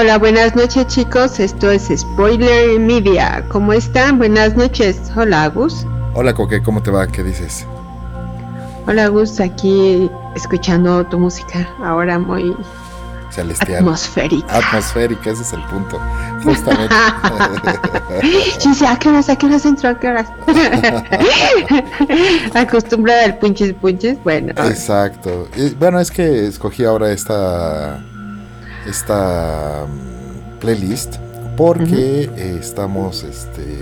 Hola, buenas noches chicos, esto es Spoiler Media. ¿Cómo están? Buenas noches. Hola, Agus. Hola, Coque, ¿cómo te va? ¿Qué dices? Hola, Agus, aquí escuchando tu música, ahora muy celestial. Atmosférica. Atmosférica, ese es el punto. Justamente. sí, sí, ¿a qué horas? ¿A qué horas entro? ¿A qué horas? Acostumbrada al punches punches, bueno. Exacto. Y, bueno, es que escogí ahora esta esta mm, playlist porque eh, estamos este,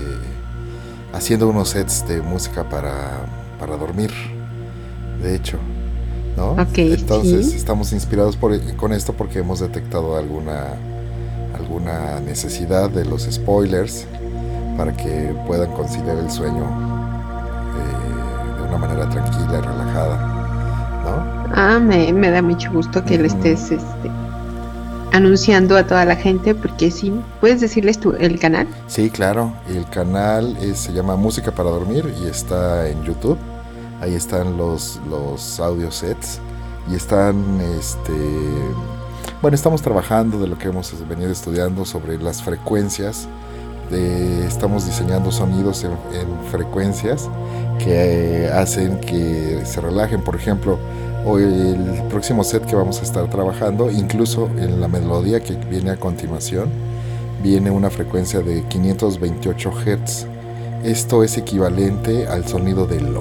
haciendo unos sets de música para, para dormir, de hecho. ¿no? Entonces estamos inspirados por, con esto porque hemos detectado alguna, alguna necesidad de los spoilers para que puedan conciliar el sueño eh, de una manera tranquila y relajada. ¿no? Ah, me, me da mucho gusto que le estés este, anunciando a toda la gente, porque sí, ¿puedes decirles tú el canal? Sí, claro, el canal se llama Música para Dormir y está en YouTube. Ahí están los, los audio sets y están, este, bueno, estamos trabajando de lo que hemos venido estudiando sobre las frecuencias. Estamos diseñando sonidos en, en frecuencias que hacen que se relajen. Por ejemplo, o el próximo set que vamos a estar trabajando, incluso en la melodía que viene a continuación, viene una frecuencia de 528 Hz. Esto es equivalente al sonido del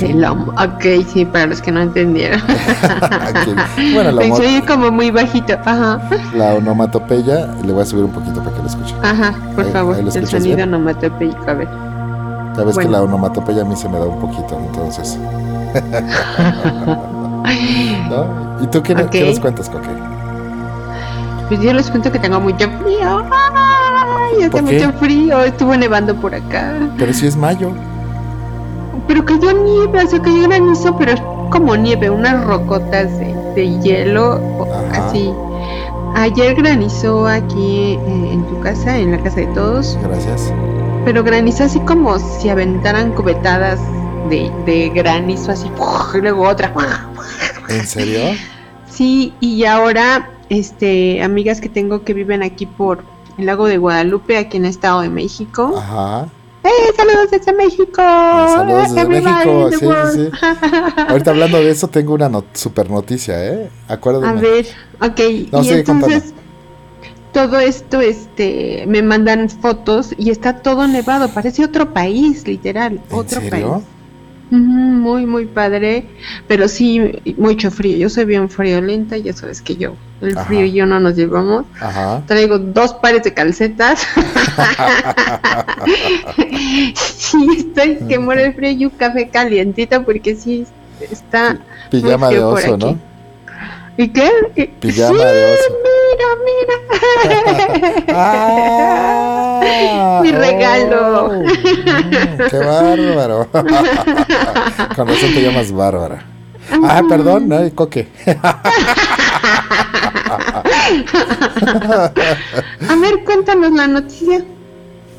Del ok, sí, para los que no entendieron. bueno, la como muy bajito, ajá. La onomatopeya, le voy a subir un poquito para que lo escuchen. Ajá, por favor, el sonido onomatopeico, a ver. Ya ves que la onomatopeya a mí se me da un poquito, entonces. ¿Y tú qué, qué les cuentas, Coque? Pues yo les cuento que tengo mucho frío. ¡Ay! Hace mucho frío. Estuvo nevando por acá. Pero si es mayo. Pero cayó nieve, o sea, cayó granizo, pero es como nieve, unas rocotas de, hielo, así. Ayer granizó aquí eh, en tu casa, en la casa de todos. Gracias pero granizo así como si aventaran cubetadas de, granizo así, y luego otra. ¿En serio? Sí, y ahora, este, amigas que tengo que viven aquí por el lago de Guadalupe, aquí en el Estado de México. Ajá. ¡Eh, saludos desde México! Saludos desde México, sí, sí, Ahorita hablando de eso, tengo una super noticia, ¿eh? Acuérdate. A ver, ok. y entonces, todo esto, este, me mandan fotos y está todo nevado, parece otro país, literal, otro país. muy, muy padre, pero sí, mucho frío. Yo soy bien friolenta, ya sabes que yo, el frío y yo no nos llevamos. Traigo dos pares de calcetas. sí, estoy que muere el frío y un café calientito porque sí, está. Pijama de oso, ¿no? ¿Y qué? Pijama de oso. Mira, mira. ah, Mi regalo. Oh, qué bárbaro. Con razón te llamas Bárbara. Ah, perdón, no, coque. A ver, cuéntanos la noticia.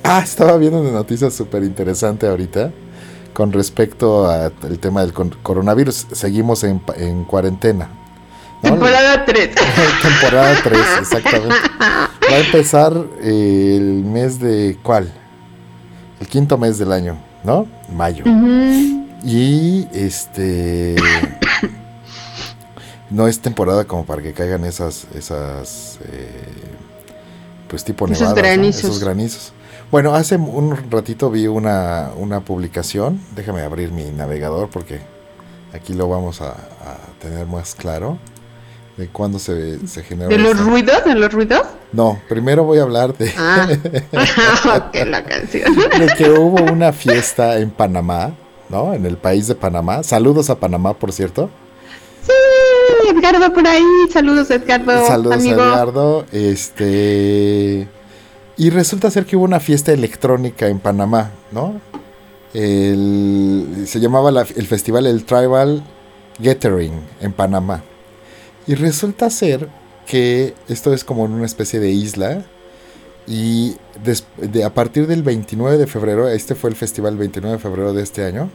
Ah, estaba viendo una noticia súper interesante ahorita con respecto al tema del coronavirus. Seguimos en, en cuarentena, Temporada 3. Temporada 3, exactamente. Va a empezar eh, el mes de ¿cuál? El quinto mes del año, ¿no? Mayo. Y este no es temporada como para que caigan esas esas eh, pues tipo nevadas, esos granizos. esos granizos. Bueno, hace un ratito vi una, una publicación. Déjame abrir mi navegador porque aquí lo vamos a tener más claro de cuándo se, se genera. ¿De los ruidos? ¿De los ruidos? No, primero voy a hablar de. Ah, la canción. de que hubo una fiesta en Panamá, ¿no? En el país de Panamá. Saludos a Panamá, por cierto. Sí, Edgardo por ahí. Saludos, Edgardo. Saludos, Edgardo. Este. Y resulta ser que hubo una fiesta electrónica en Panamá, ¿no? El, se llamaba el festival El Tribal Gathering en Panamá. Y resulta ser que esto es como en una especie de isla. Y de, a partir del 29 de febrero, este fue el festival 29 de febrero de este año,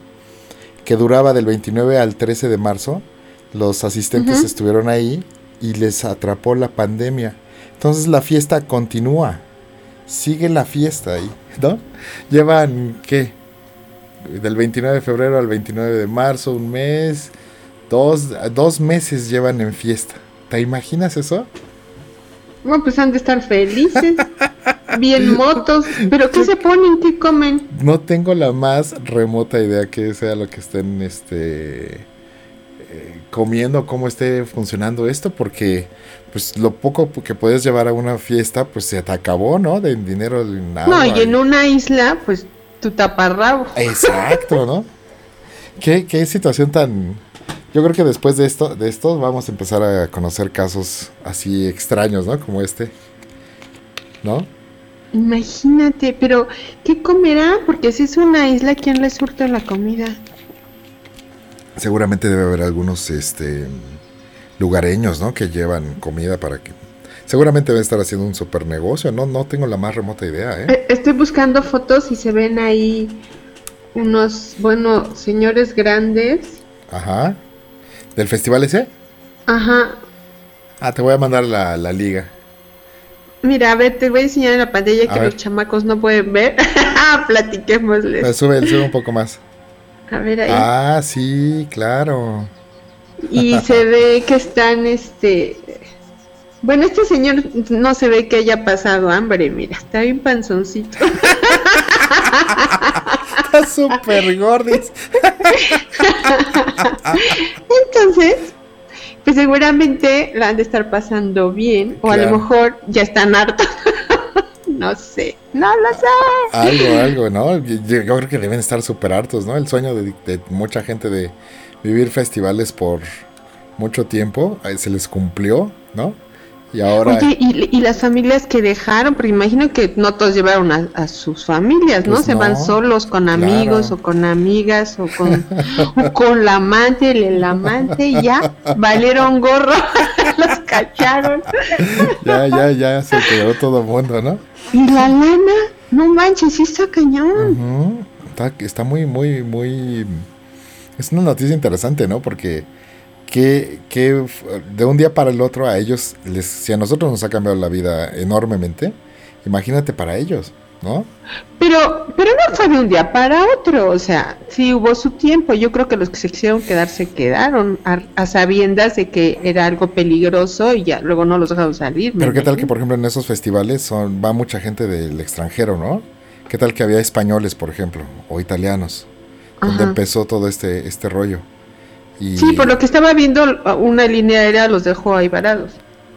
que duraba del 29 al 13 de marzo. Los asistentes estuvieron ahí y les atrapó la pandemia. Entonces la fiesta continúa. Sigue la fiesta ahí, ¿no? Llevan, ¿qué? Del 29 de febrero al 29 de marzo, un mes. Dos, dos meses llevan en fiesta. ¿Te imaginas eso? Bueno, pues han de estar felices. bien motos. ¿Pero qué se ponen? ¿Qué comen? No tengo la más remota idea que sea lo que estén este eh, comiendo, cómo esté funcionando esto, porque pues lo poco que puedes llevar a una fiesta, pues se te acabó, ¿no? De dinero No, y en una isla, pues tu taparrabo. Exacto, ¿no? ¿Qué, qué situación tan... Yo creo que después de esto, de esto vamos a empezar a conocer casos así extraños, ¿no? Como este. ¿No? Imagínate, pero ¿qué comerá? Porque si es una isla, ¿quién le surta la comida? Seguramente debe haber algunos este lugareños, ¿no? Que llevan comida para que seguramente deben estar haciendo un super negocio, no no tengo la más remota idea, ¿eh? ¿eh? Estoy buscando fotos y se ven ahí unos, bueno, señores grandes. Ajá. ¿Del festival ese? Ajá. Ah, te voy a mandar la, la liga. Mira, a ver, te voy a enseñar en la pantalla que los chamacos no pueden ver. Platiquémosles. Sube, sube un poco más. A ver ahí. Ah, sí, claro. Y se ve que están, este... Bueno, este señor no se ve que haya pasado hambre, mira, está bien panzoncito. está súper gordis. Entonces, pues seguramente la han de estar pasando bien, o a lo mejor ya están hartos. no sé, no lo sé. Algo, algo, ¿no? Yo, creo que deben estar súper hartos, ¿no? El sueño de, de, mucha gente de vivir festivales por mucho tiempo eh, se les cumplió, ¿no? Y ahora... Oye, y, las familias que dejaron, porque imagino que no todos llevaron a, sus familias, ¿no? Pues Se van solos con amigos o con amigas o con, con la amante, el, amante, y ya valieron gorro, los cacharon. ya, ya, ya se quedó todo el mundo, ¿no? Y la lana, no manches, sí está cañón. está, está muy, muy, muy... Es una noticia interesante, ¿no? Porque que, que de un día para el otro a ellos, les, si a nosotros nos ha cambiado la vida enormemente, imagínate para ellos, ¿no? Pero, pero no fue de un día para otro, o sea, sí hubo su tiempo. Yo creo que los que se quisieron quedar se quedaron a, sabiendas de que era algo peligroso y ya luego no los dejaron salir. Pero qué tal que, por ejemplo, en esos festivales son, va mucha gente del extranjero, ¿no? ¿Qué tal que había españoles, por ejemplo, o italianos, donde empezó todo este, este rollo? Sí, por lo que estaba viendo, una línea aérea los dejó ahí varados.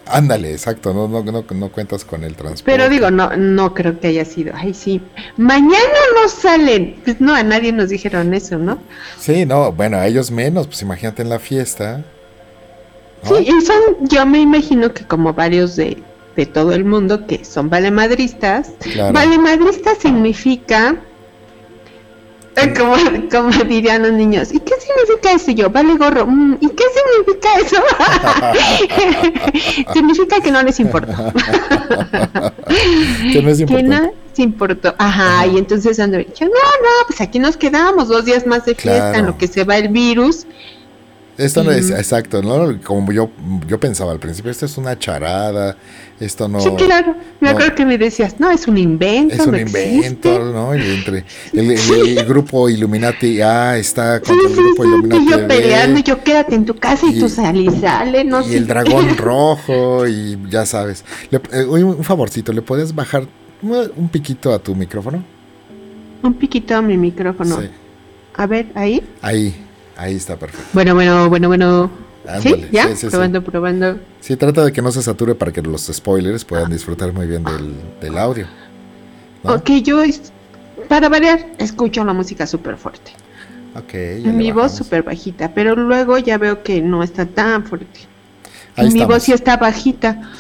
Ándale, exacto, no, no, no, no, cuentas con el transporte. Pero digo, no, no creo que haya sido, ay sí, mañana no salen, pues no, a nadie nos dijeron eso, ¿no? Sí, no, bueno, a ellos menos, pues imagínate en la fiesta. Sí, y son, yo me imagino que como varios de, de todo el mundo que son valemadristas, claro. valemadrista significa como, como dirían los niños, ¿y qué significa eso? yo, vale gorro, mm, ¿y qué significa eso? significa que no les importa. que no es importante. Que no les importó. Ajá, y entonces ando no, no, pues aquí nos quedamos dos días más de fiesta en lo que se va el virus esto no es exacto, ¿no? Como yo, yo pensaba al principio, esto es una charada, esto no... Sí, claro, me acuerdo que me decías, no, es un invento. Es un invento, ¿no? Y entre el, grupo Illuminati A está con el grupo Illuminati Y yo peleando, y yo quédate en tu casa y, tú sal y sale, no Y el dragón rojo y ya sabes. Eh, un favorcito, ¿le puedes bajar un piquito a tu micrófono? Un piquito a mi micrófono. Sí. A ver, ahí. Ahí. Ahí está perfecto. Bueno, bueno, bueno, bueno. ¿Sí? ¿Ya? probando, probando. Sí, trata de que no se sature para que los spoilers puedan disfrutar muy bien del, audio. Ok, yo, para variar, escucho la música súper fuerte. Ok. Mi voz súper bajita, pero luego ya veo que no está tan fuerte. mi voz sí está bajita.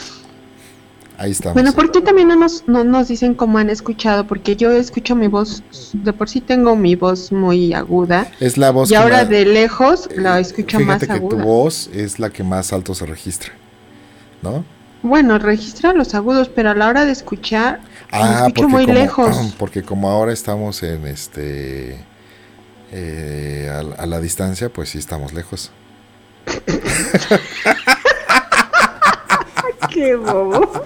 Ahí estamos. Bueno, ¿por qué también no nos, no nos dicen cómo han escuchado? Porque yo escucho mi voz, de por sí tengo mi voz muy aguda. Es la voz. Y ahora de lejos la escucho más aguda. Fíjate que tu voz es la que más alto se registra, ¿no? Bueno, registra los agudos, pero a la hora de escuchar, ah, escucho muy lejos. Porque como ahora estamos en este. Eh, a, a la distancia, pues sí estamos lejos. qué bobo.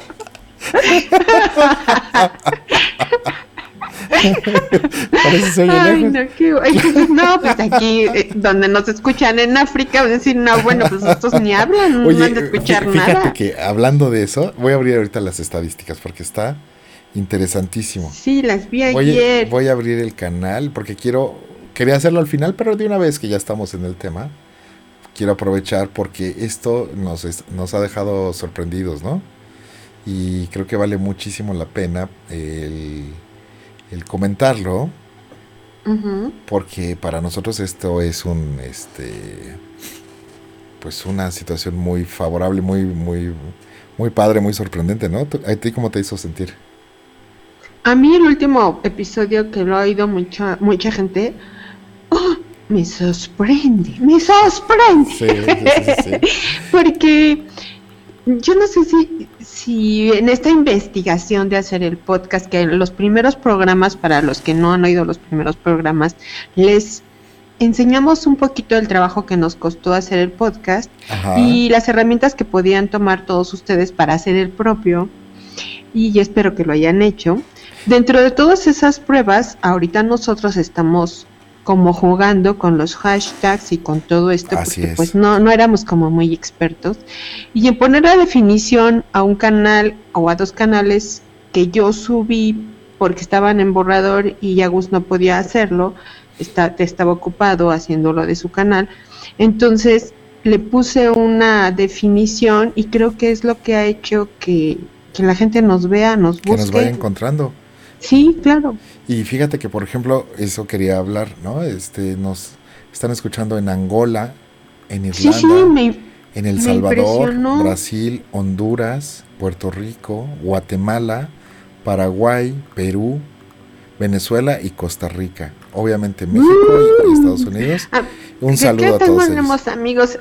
Parece Ay, no, qué... no, pues aquí eh, donde nos escuchan en África, decir, no, bueno, pues estos ni hablan, no van a escuchar fíjate nada. que hablando de eso, voy a abrir ahorita las estadísticas porque está interesantísimo. Sí, las vi ayer. Voy a abrir el canal porque quiero, quería hacerlo al final, pero de una vez que ya estamos en el tema, quiero aprovechar porque esto nos, nos ha dejado sorprendidos, ¿no? Y creo que vale muchísimo la pena el, comentarlo. Porque para nosotros esto es un este pues una situación muy favorable, muy, muy, muy padre, muy sorprendente, ¿no? ¿A ti cómo te hizo sentir? A mí el último episodio que lo ha oído mucha, mucha gente, ¡oh! me sorprende, me sorprende. Sí, Porque yo no sé si, si en esta investigación de hacer el podcast, que los primeros programas, para los que no han oído los primeros programas, les enseñamos un poquito del trabajo que nos costó hacer el podcast y las herramientas que podían tomar todos ustedes para hacer el propio. Y espero que lo hayan hecho. Dentro de todas esas pruebas, ahorita nosotros estamos como jugando con los hashtags y con todo esto, porque pues no, no éramos como muy expertos. Y en poner la definición a un canal o a dos canales que yo subí porque estaban en borrador y Agus no podía hacerlo, está, estaba ocupado haciéndolo de su canal. Entonces le puse una definición y creo que es lo que ha hecho que, que la gente nos vea, nos busque. Que nos vaya encontrando. Sí, claro. Y fíjate que, por ejemplo, eso quería hablar, ¿no? Este, nos están escuchando en Angola, en Irlanda, en El Salvador, Brasil, Honduras, Puerto Rico, Guatemala, Paraguay, Perú, Venezuela y Costa Rica. Obviamente México y, mm. Estados Unidos. Ah, Un saludo a todos. Tenemos amigos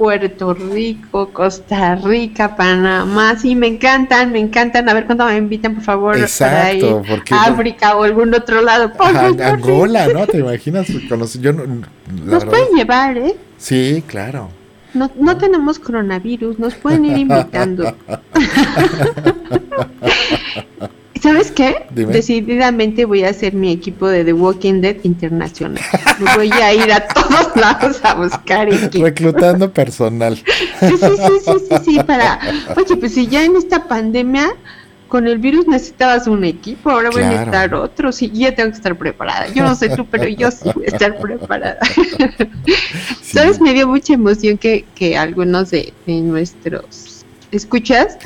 Puerto Rico, Costa Rica, Panamá, sí, me encantan, me encantan. A ver cuándo me invitan, por favor, Exacto, porque África o algún otro lado. Angola, ¿no? ¿Te imaginas? Yo nos pueden llevar, ¿eh? Sí, claro. No, no tenemos coronavirus, nos pueden ir invitando. ¿Sabes qué? Decididamente voy a hacer mi equipo de The Walking Dead internacional. voy a ir a todos lados a buscar equipo. Reclutando personal. Sí, sí, sí, sí, sí, sí, para... Oye, pues si ya en esta pandemia con el virus necesitabas un equipo, ahora voy a necesitar otro, sí, ya tengo que estar preparada. Yo no sé tú, pero yo sí voy a estar preparada. ¿Sabes? Me dio mucha emoción que, que algunos de, de nuestros ¿escuchas?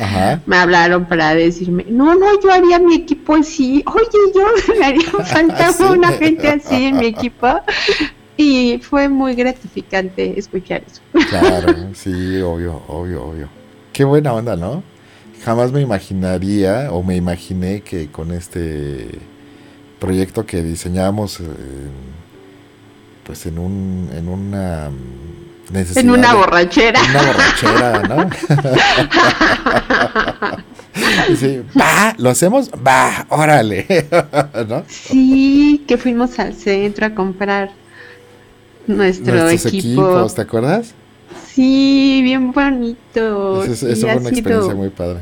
Me hablaron para decirme, no, no, yo haría mi equipo así, oye, yo me haría falta una gente así en mi equipo. Y fue muy gratificante escuchar eso. Claro, sí, obvio, obvio, obvio. Qué buena onda, ¿no? Jamás me imaginaría o me imaginé que con este proyecto que diseñamos, eh, pues en un, en una en una borrachera. En una borrachera, ¿no? sí, va, lo hacemos, va, órale. ¿no? Sí, que fuimos al centro a comprar nuestro Nuestros equipo. equipos, ¿te acuerdas? Sí, bien bonito. Eso, eso fue una experiencia muy padre.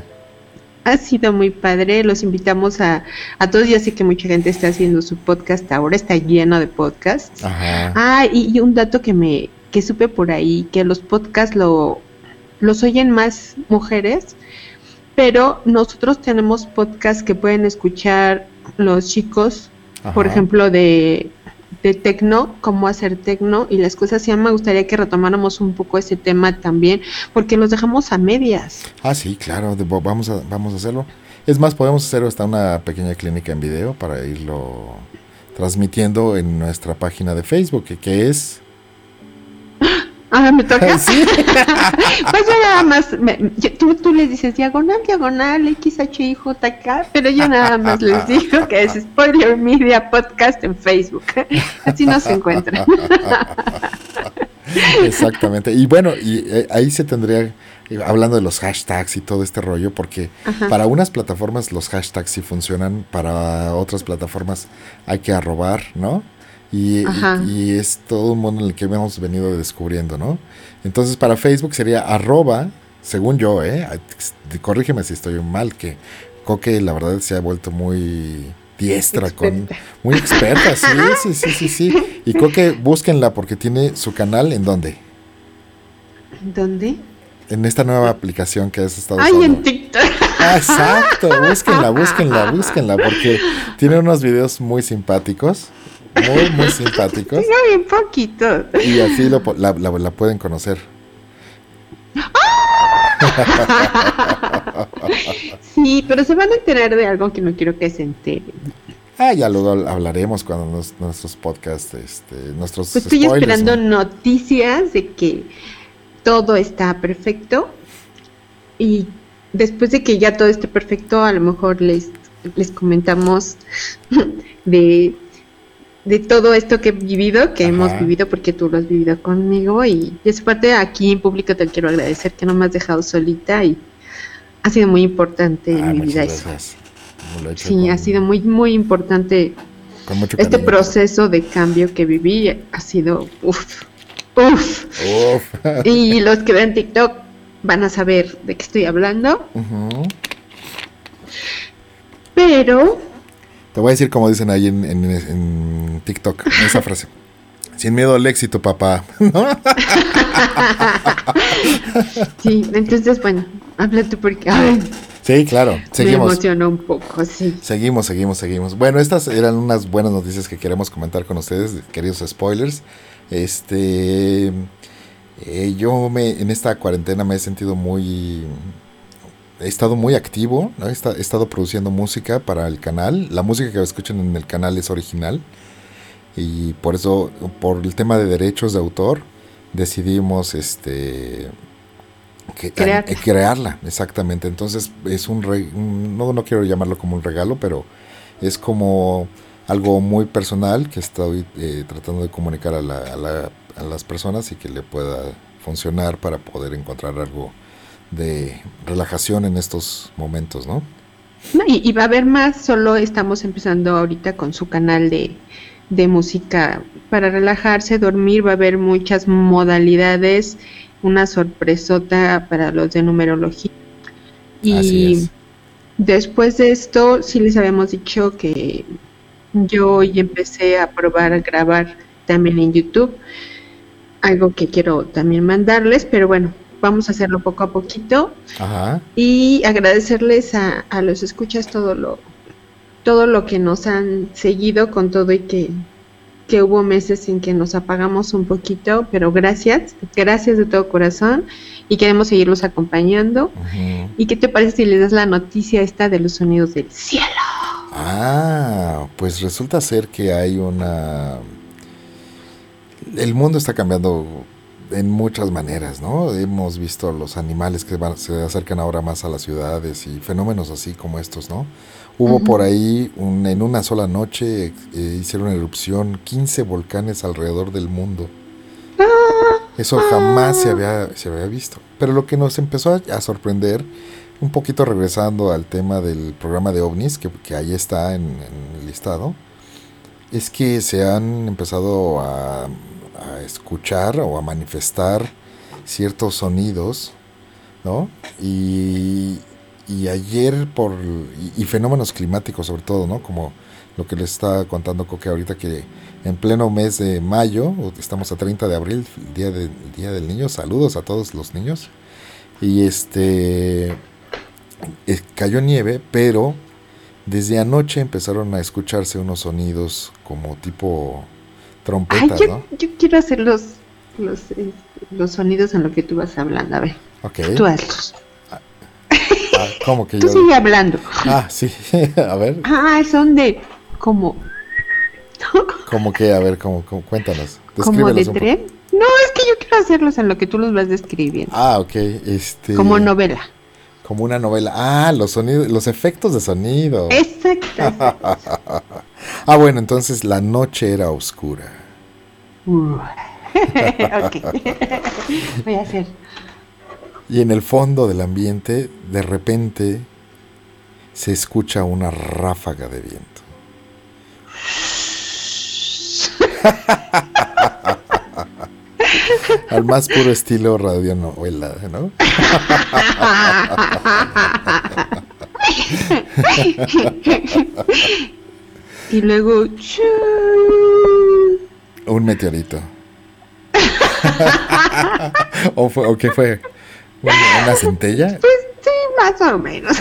Ha sido muy padre, los invitamos a, a todos, ya sé que mucha gente está haciendo su podcast ahora, está lleno de podcasts. Ajá. Ah, y un dato que me, que supe por ahí que los podcasts lo, los oyen más mujeres, pero nosotros tenemos podcasts que pueden escuchar los chicos, por ejemplo, de, de tecno, cómo hacer tecno y las cosas. Ya me gustaría que retomáramos un poco ese tema también, porque nos dejamos a medias. Ah, sí, claro, vamos a, vamos a hacerlo. Es más, podemos hacer hasta una pequeña clínica en video para irlo transmitiendo en nuestra página de Facebook, que es Ah, me toca. pues yo nada más, tú, tú les dices diagonal, diagonal, XHIJK, pero yo nada más les digo que es Spoiler Media Podcast en Facebook. Así nos encuentran. Exactamente. Y bueno, y eh, ahí se tendría, eh, hablando de los hashtags y todo este rollo, porque para unas plataformas los hashtags sí funcionan, para otras plataformas hay que arrobar, ¿no? Y, y, es todo un mundo en el que hemos venido descubriendo, ¿no? Entonces para Facebook sería arroba según yo, ¿eh? Corrígeme si estoy mal, que Coque la verdad se ha vuelto muy diestra con muy experta, sí, sí, sí, sí, sí. Y Coque búsquenla porque tiene su canal en dónde? ¿Dónde? En esta nueva aplicación que has estado Ay, en TikTok. Ah, exacto, búsquenla, búsquenla, búsquenla, porque tiene unos videos muy simpáticos, muy, muy simpáticos. Bien poquito. Y así la, la, pueden conocer. sí, pero se van a enterar de algo que no quiero que se enteren. Ah, ya luego hablaremos cuando nuestros podcasts, este, nuestros. Pues estoy esperando noticias de que todo está perfecto y después de que ya todo esté perfecto, a lo mejor les, les comentamos de, de todo esto que he vivido, que hemos vivido, porque tú lo has vivido conmigo. Y, esa parte aquí en público te quiero agradecer que no me has dejado solita y ha sido muy importante en ah, mi vida eso. Sí, ha sido muy, muy importante. este proceso de cambio que viví ha sido uff, uff. y los que ven TikTok van a saber de qué estoy hablando. Pero... Te voy a decir como dicen ahí en, en, TikTok, esa frase. Sin miedo al éxito, papá. sí, entonces, bueno, habla tú porque... sí, claro, seguimos. Me emocionó un poco, sí. Seguimos, seguimos, seguimos. Bueno, estas eran unas buenas noticias que queremos comentar con ustedes, queridos spoilers. Este... Eh, yo me, en esta cuarentena me he sentido muy... He estado muy activo, he, estado produciendo música para el canal. La música que escuchan en el canal es original. Y por eso, por el tema de derechos de autor, decidimos este crearla. exactamente. Entonces es un, no, no quiero llamarlo como un regalo, pero es como algo muy personal que estoy eh, tratando de comunicar a la a las personas y que le pueda funcionar para poder encontrar algo de relajación en estos momentos, ¿no? y, va a haber más, solo estamos empezando ahorita con su canal de, de música para relajarse, dormir, va a haber muchas modalidades, una sorpresota para los de numerología. Y después de esto, sí les habíamos dicho que yo hoy empecé a probar a grabar también en YouTube algo que quiero también mandarles, pero bueno, vamos a hacerlo poco a poquito. Ajá. Y agradecerles a, a los escuchas todo lo, todo lo que nos han seguido con todo y que, que hubo meses en que nos apagamos un poquito, pero gracias, gracias de todo corazón y queremos seguirlos acompañando. ¿Y qué te parece si les das la noticia esta de los sonidos del cielo? Ah, pues resulta ser que hay una el mundo está cambiando en muchas maneras, ¿no? Hemos visto los animales que se acercan ahora más a las ciudades y fenómenos así como estos, ¿no? Hubo por ahí, en una sola noche, eh, hicieron erupción 15 volcanes alrededor del mundo. Eso jamás se había, se había visto. Pero lo que nos empezó a, sorprender, un poquito regresando al tema del programa de ovnis, que, que ahí está en, en el listado, es que se han empezado a a escuchar o a manifestar ciertos sonidos, ¿no? Y, y ayer por, y, fenómenos climáticos sobre todo, ¿no? Como lo que les está contando Coque ahorita que en pleno mes de mayo, estamos a 30 de abril, día, de, día del niño, saludos a todos los niños, y este, eh, cayó nieve, pero desde anoche empezaron a escucharse unos sonidos como tipo trompetas, yo, ¿no? Yo quiero hacer los, los, este, los, sonidos en lo que tú vas hablando. A ver. Tú hazlos. Ah, ah, ¿Cómo que Tú sigue hablando. Ah, sí. a ver. Ah, son de como. ¿Cómo que? A ver, como, cuéntanos. ¿Como de tren? No, es que yo quiero hacerlos en lo que tú los vas describiendo. Ah, ok. Este... Como novela. Como una novela. Ah, los sonidos, los efectos de sonido. Exacto. ah, bueno, entonces la noche era oscura. Uh. Voy a hacer. Y en el fondo del ambiente, de repente, se escucha una ráfaga de viento. Al más puro estilo radionovela, ¿no? y luego... Un meteorito. ¿O, fue, ¿O qué fue? ¿Una, centella? Pues sí, más o menos.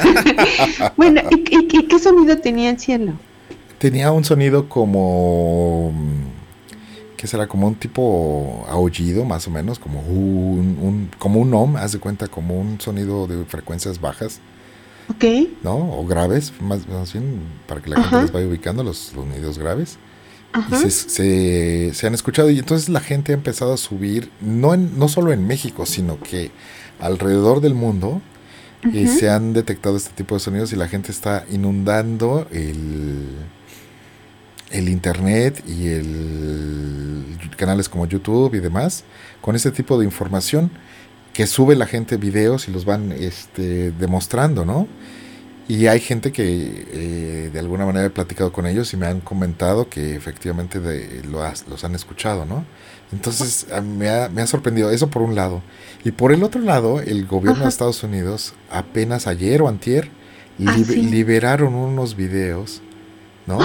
bueno, ¿y, qué sonido tenía el cielo? Tenía un sonido como... ¿Qué será? Como un tipo aullido, más o menos, como un, como un om, haz de cuenta, como un sonido de frecuencias bajas. Ok. ¿No? O graves, más, bien, para que la gente les vaya ubicando los sonidos graves y se, se, han escuchado y entonces la gente ha empezado a subir, no, en, no solo en México, sino que alrededor del mundo eh, se han detectado este tipo de sonidos y la gente está inundando el, el internet y el canales como YouTube y demás con este tipo de información que sube la gente videos y los van este, demostrando, ¿no? Y hay gente que eh, de alguna manera he platicado con ellos y me han comentado que efectivamente de, lo los han escuchado, ¿no? Entonces me ha, me ha, sorprendido eso por un lado. Y por el otro lado, el gobierno de Estados Unidos apenas ayer o antier ah, liberaron unos videos, ¿no?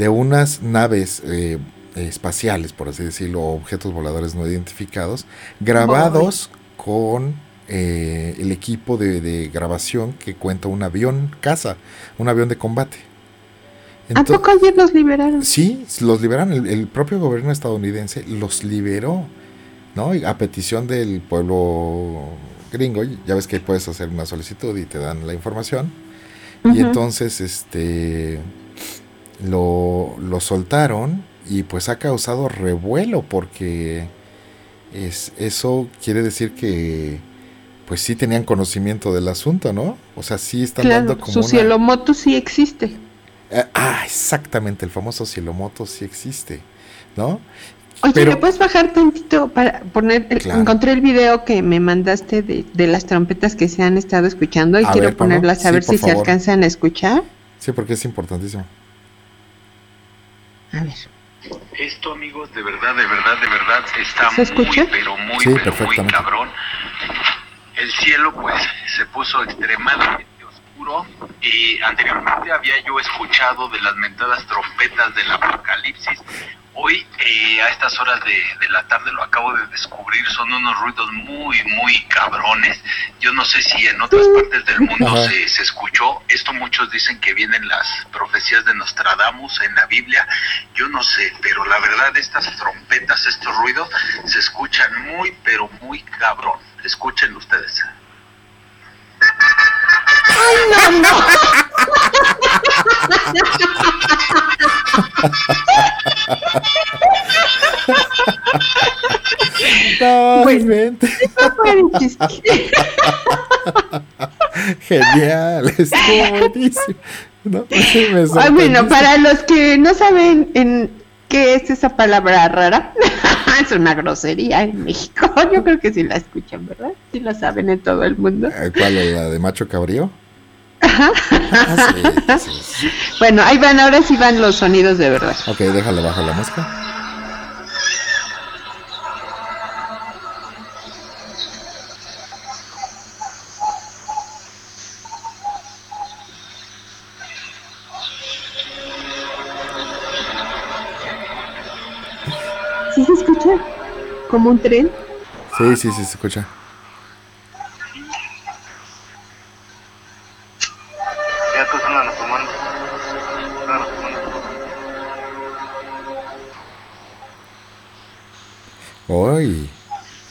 De unas naves eh, espaciales, por así decirlo, objetos voladores no identificados, grabados con eh, el equipo de, grabación que cuenta un avión caza, un avión de combate. ¿A poco ayer los liberaron? Sí, los liberaron. El, propio gobierno estadounidense los liberó, ¿no? a petición del pueblo gringo, ya ves que puedes hacer una solicitud y te dan la información. Y entonces, este, lo, lo soltaron y pues ha causado revuelo porque es, eso quiere decir que pues sí tenían conocimiento del asunto, ¿no? O sea, sí están dando como su cielomoto sí existe. Eh, ah, exactamente, el famoso cielomoto sí existe, ¿no? Oye, Pero... ¿me puedes bajar tantito para poner, encontré el video que me mandaste de, las trompetas que se han estado escuchando y quiero ponerlas a ver si se alcanzan a escuchar? Sí, porque es importantísimo. A ver. Esto, amigos, de verdad, de verdad, de verdad, está muy, pero muy, pero muy cabrón el cielo pues se puso extremadamente oscuro y anteriormente había yo escuchado de las mentadas trompetas del apocalipsis. Hoy eh, a estas horas de, la tarde lo acabo de descubrir, son unos ruidos muy, muy cabrones. Yo no sé si en otras partes del mundo se, se, escuchó. Esto muchos dicen que vienen las profecías de Nostradamus en la Biblia. Yo no sé, pero la verdad estas trompetas, estos ruidos, se escuchan muy, pero muy cabrón. Escuchen ustedes. ¡Ay, no, no! Genial, estuvo buenísimo. No, Ay, bueno, para los que no saben en qué es esa palabra rara, es una grosería en México. Yo creo que sí la escuchan, ¿verdad? Sí la saben en todo el mundo. Eh, ¿Cuál es la de macho cabrío? Ajá. Ah, bueno, ahí van, ahora sí van los sonidos de verdad. Ok, déjale bajar la mosca. ¿Sí se escucha? ¿Como un tren? Sí, sí, sí se escucha. ¡Ay!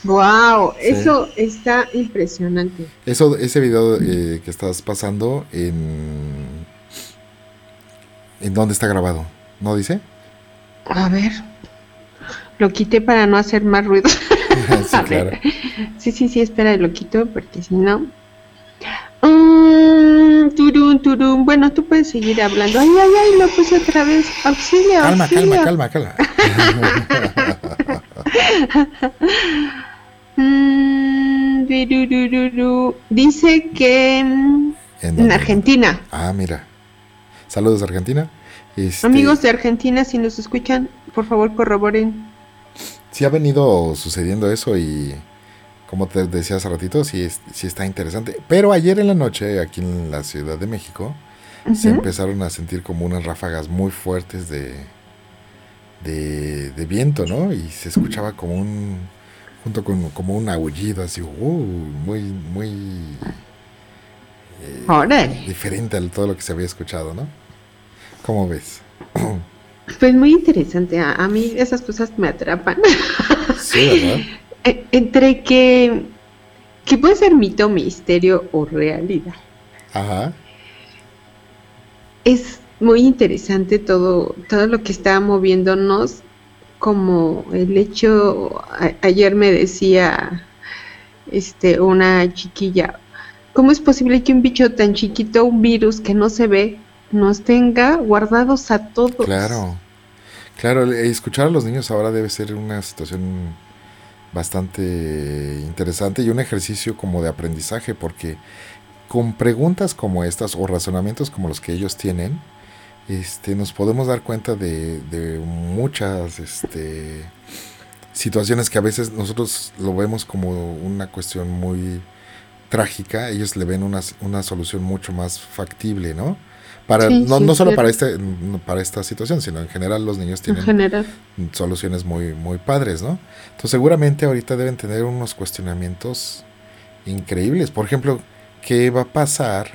Wow, eso está impresionante. Eso, ese video eh, que estás pasando en, en dónde está grabado, ¿no dice? A ver, lo quité para no hacer más ruido. sí, claro. sí, sí, sí, espera, lo quito porque si no. Um, turum, turum. Bueno, tú puedes seguir hablando. Ay, ay, ay, lo puse otra vez. Auxilio. Calma, calma, calma, calma. Mm, dice que en, Argentina. Ah, mira. Saludos Argentina. Este... Amigos de Argentina, si nos escuchan, por favor corroboren. sí ha venido sucediendo eso y como te decía hace ratito, sí, sí está interesante. Pero ayer en la noche, aquí en la Ciudad de México, se empezaron a sentir como unas ráfagas muy fuertes de, de, viento, ¿no? Y se escuchaba como un, junto con como un aullido así, uh, muy, muy eh, diferente a todo lo que se había escuchado, ¿no? ¿Cómo ves? Pues muy interesante, a, mí esas cosas me atrapan. Sí, ¿verdad? E, entre que, que puede ser mito, misterio o realidad. Ajá. Es muy interesante todo, todo lo que está moviéndonos, como el hecho, ayer me decía este una chiquilla, ¿cómo es posible que un bicho tan chiquito, un virus que no se ve, nos tenga guardados a todos? Claro, claro, escuchar a los niños ahora debe ser una situación bastante interesante y un ejercicio como de aprendizaje porque con preguntas como estas o razonamientos como los que ellos tienen, este, nos podemos dar cuenta de, muchas este, situaciones que a veces nosotros lo vemos como una cuestión muy trágica, ellos le ven una, una solución mucho más factible, ¿no? Para, no, no solo para, este, para esta situación, sino en general los niños tienen soluciones muy, muy padres, ¿no? Entonces seguramente ahorita deben tener unos cuestionamientos increíbles. Por ejemplo, ¿qué va a pasar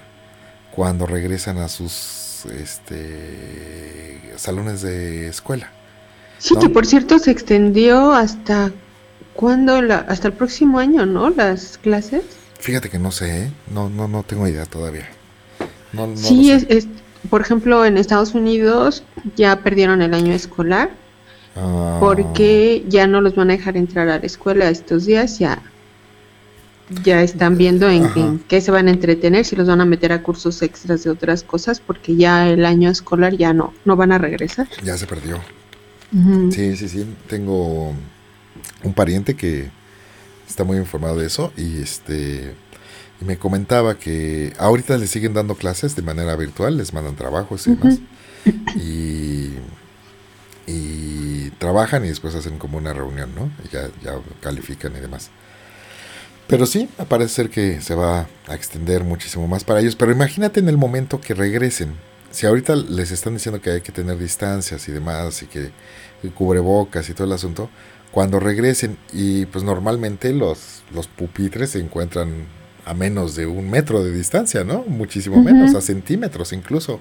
cuando regresan a sus este, salones de escuela? Sí, que por cierto se extendió hasta cuándo, la, hasta el próximo año, ¿no? Las clases. Fíjate que no sé, ¿eh? no, no, no tengo idea todavía. sí, es, por ejemplo, en Estados Unidos ya perdieron el año escolar ah. porque ya no los van a dejar entrar a la escuela estos días, ya ya están viendo en, qué se van a entretener, si los van a meter a cursos extras de otras cosas, porque ya el año escolar ya no, no van a regresar. Ya se perdió. Sí, sí, sí. Tengo un pariente que está muy informado de eso y este y me comentaba que ahorita le siguen dando clases de manera virtual, les mandan trabajos y demás. y, trabajan y después hacen como una reunión, ¿no? Y ya, ya califican y demás. Pero sí, parece ser que se va a extender muchísimo más para ellos. Pero imagínate en el momento que regresen. Si ahorita les están diciendo que hay que tener distancias y demás, y que cubrebocas y todo el asunto, cuando regresen, y pues normalmente los, los pupitres se encuentran a menos de un metro de distancia, ¿no? Muchísimo menos, a centímetros incluso,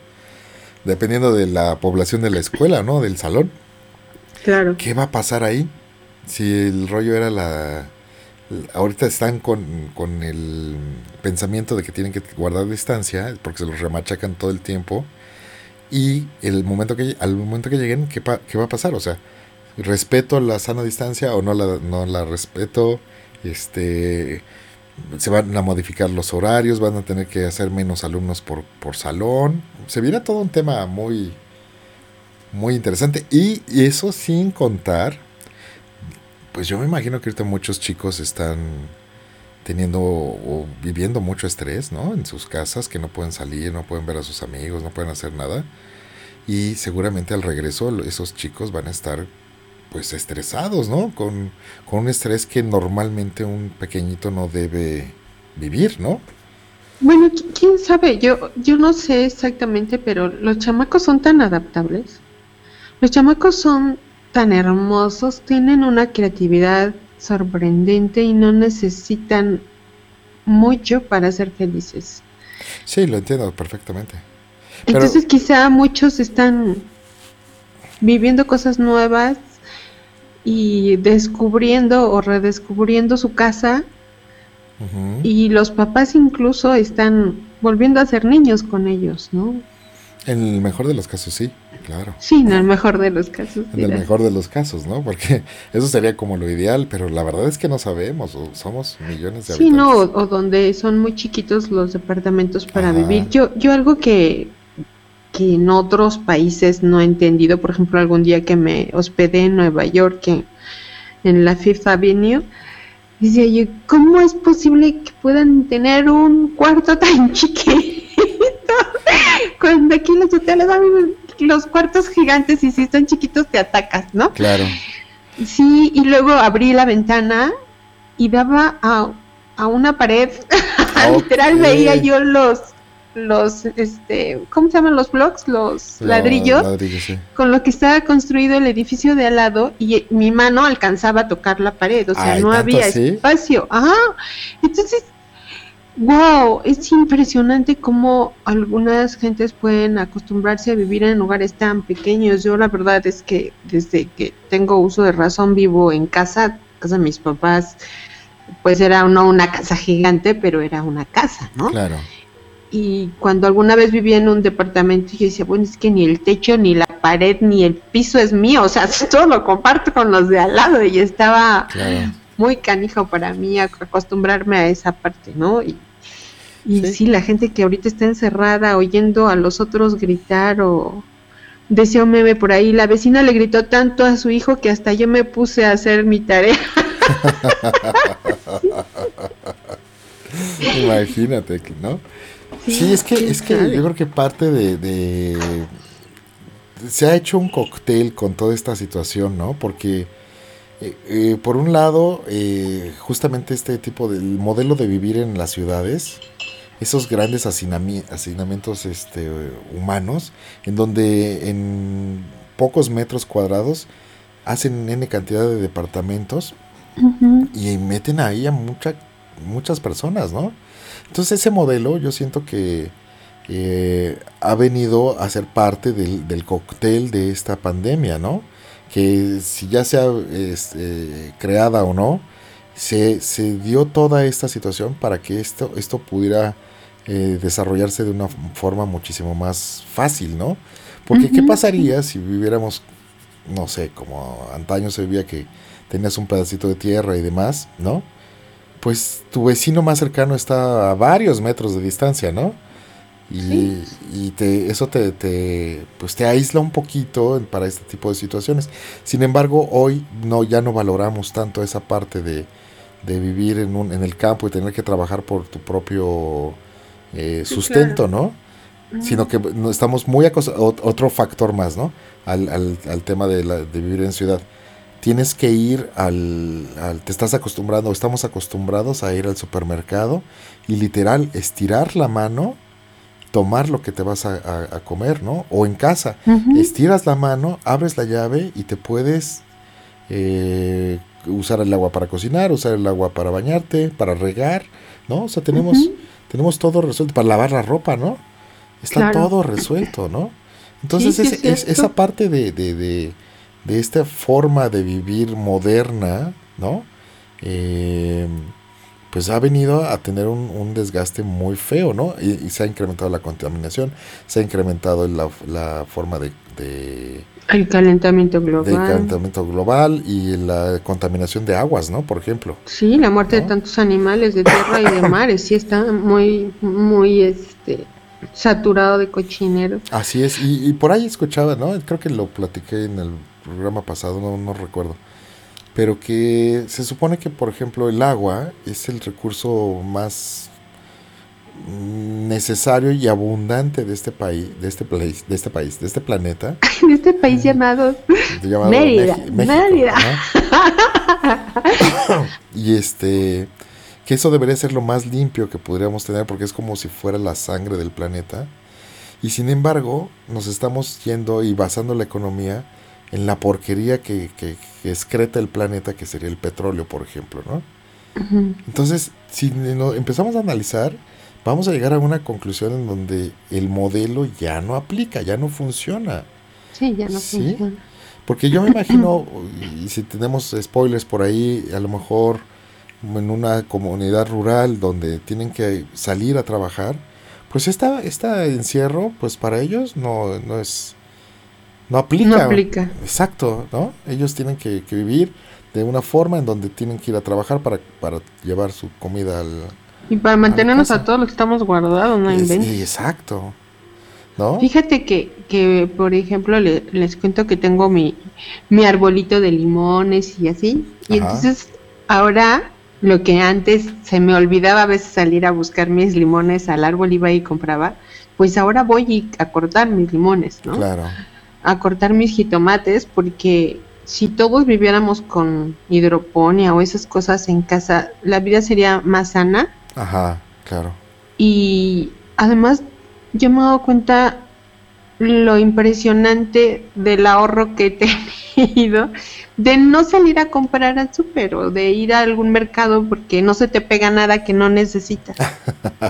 dependiendo de la población de la escuela, ¿no? Del salón. Claro. ¿Qué va a pasar ahí? Si el rollo era la... Ahorita están con, el pensamiento de que tienen que guardar distancia, porque se los remachacan todo el tiempo, y el momento que, al momento que lleguen, ¿qué, ¿qué va a pasar? O sea, ¿respeto la sana distancia o no la, no la respeto? Este se van a modificar los horarios, van a tener que hacer menos alumnos por, por salón. Se viene todo un tema muy, muy interesante. Y, eso sin contar, pues yo me imagino que ahorita muchos chicos están teniendo o viviendo mucho estrés, ¿no? En sus casas, que no pueden salir, no pueden ver a sus amigos, no pueden hacer nada. Y seguramente al regreso esos chicos van a estar pues estresados, ¿no? Con, un estrés que normalmente un pequeñito no debe vivir, ¿no? Bueno, quién sabe, yo, yo no sé exactamente, pero los chamacos son tan adaptables. Los chamacos son tan hermosos, tienen una creatividad sorprendente y no necesitan mucho para ser felices. Sí, lo entiendo perfectamente. Entonces quizá muchos están viviendo cosas nuevas y descubriendo o redescubriendo su casa y los papás incluso están volviendo a ser niños con ellos, ¿no? En el mejor de los casos, sí, claro. Sí, en el mejor de los casos. En el mejor de los casos, ¿no? Porque eso sería como lo ideal, pero la verdad es que no sabemos, somos millones de sí, no, o, donde son muy chiquitos los departamentos para vivir. Yo, yo algo que que en otros países no he entendido. Por ejemplo, algún día que me hospedé en Nueva York, en la Fifth Avenue, decía yo, ¿cómo es posible que puedan tener un cuarto tan chiquito? Cuando aquí en los hoteles los cuartos gigantes y si están chiquitos te atacas, ¿no? Claro. Sí, y luego abrí la ventana y daba a, a una pared. Literal veía yo los los este cómo se llaman los blocks los ladrillos, con lo que estaba construido el edificio de al lado y mi mano alcanzaba a tocar la pared o sea no había espacio. Ajá. Entonces wow es impresionante cómo algunas gentes pueden acostumbrarse a vivir en lugares tan pequeños. Yo la verdad es que desde que tengo uso de razón vivo en casa casa de mis papás pues era no una casa gigante pero era una casa no claro. Y cuando alguna vez vivía en un departamento yo decía, bueno, es que ni el techo, ni la pared, ni el piso es mío, o sea, todo lo comparto con los de al lado y estaba muy canijo para mí acostumbrarme a esa parte, ¿no? Y, y sí. la gente que ahorita está encerrada oyendo a los otros gritar o decía un meme por ahí, la vecina le gritó tanto a su hijo que hasta yo me puse a hacer mi tarea. Imagínate, ¿no? Sí, es que, es que yo creo que parte de, Se ha hecho un cóctel con toda esta situación, ¿no? Porque, eh, eh, por un lado, eh, justamente este tipo de modelo de vivir en las ciudades, esos grandes hacinamientos este, humanos, en donde en pocos metros cuadrados hacen N cantidad de departamentos y meten ahí a mucha, muchas personas, ¿no? Entonces ese modelo yo siento que ha venido a ser parte del, del, cóctel de esta pandemia, ¿no? Que si ya sea este, creada o no, se, se, dio toda esta situación para que esto, esto pudiera eh, desarrollarse de una forma muchísimo más fácil, ¿no? Porque ¿qué pasaría si viviéramos, no sé, como antaño se vivía que tenías un pedacito de tierra y demás, ¿no? pues tu vecino más cercano está a varios metros de distancia, ¿no? Y, y te, eso te, te, pues te aísla un poquito para este tipo de situaciones. Sin embargo, hoy no, ya no valoramos tanto esa parte de, de vivir en, un, en el campo y tener que trabajar por tu propio eh, sustento, ¿no? Sino que estamos muy acostados, otro factor más, ¿no? Al, al, al tema de, la, de vivir en ciudad tienes que ir al, te estás acostumbrando, estamos acostumbrados a ir al supermercado y literal estirar la mano, tomar lo que te vas a, comer, ¿no? O en casa, estiras la mano, abres la llave y te puedes eh, usar el agua para cocinar, usar el agua para bañarte, para regar, ¿no? O sea, tenemos, tenemos todo resuelto, para lavar la ropa, ¿no? Está todo resuelto, ¿no? Entonces es, esa parte de de esta forma de vivir moderna, ¿no? Eh, pues ha venido a tener un, desgaste muy feo, ¿no? Y, se ha incrementado la contaminación, se ha incrementado la, forma de, El calentamiento global. El calentamiento global y la contaminación de aguas, ¿no? Por ejemplo. Sí, la muerte de tantos animales de tierra y de mares, sí está muy, muy, este, saturado de cochinero. Así es, y, y por ahí escuchaba, ¿no? Creo que lo platiqué en el programa pasado, no, no recuerdo. Pero que se supone que, por ejemplo, el agua es el recurso más necesario y abundante de este país, de este país, de este país, de este planeta. De este país llamado, Mérida. Mérida. y este que eso debería ser lo más limpio que podríamos tener porque es como si fuera la sangre del planeta. Y sin embargo, nos estamos yendo y basando la economía en la porquería que, que, excreta el planeta, que sería el petróleo, por ejemplo, ¿no? Entonces, si empezamos a analizar, vamos a llegar a una conclusión en donde el modelo ya no aplica, ya no funciona. Sí, ya no funciona. Porque yo me imagino, y si tenemos spoilers por ahí, a lo mejor en una comunidad rural donde tienen que salir a trabajar, pues esta, esta encierro, pues para ellos no, no es no aplica. No aplica. Exacto, ¿no? Ellos tienen que, vivir de una forma en donde tienen que ir a trabajar para, para llevar su comida al... Y para mantenernos a, todos los que estamos guardados, ¿no? Sí, exacto. ¿No? Fíjate que, que por ejemplo, les cuento que tengo mi, mi arbolito de limones y así. Y entonces, ahora, lo que antes se me olvidaba a veces salir a buscar mis limones al árbol, iba y compraba, pues ahora voy a cortar mis limones, ¿no? Claro a cortar mis jitomates porque si todos viviéramos con hidroponía o esas cosas en casa, la vida sería más sana. Ajá, claro. Y además yo me he dado cuenta lo impresionante del ahorro que he tenido de no salir a comprar al súper o de ir a algún mercado porque no se te pega nada que no necesitas.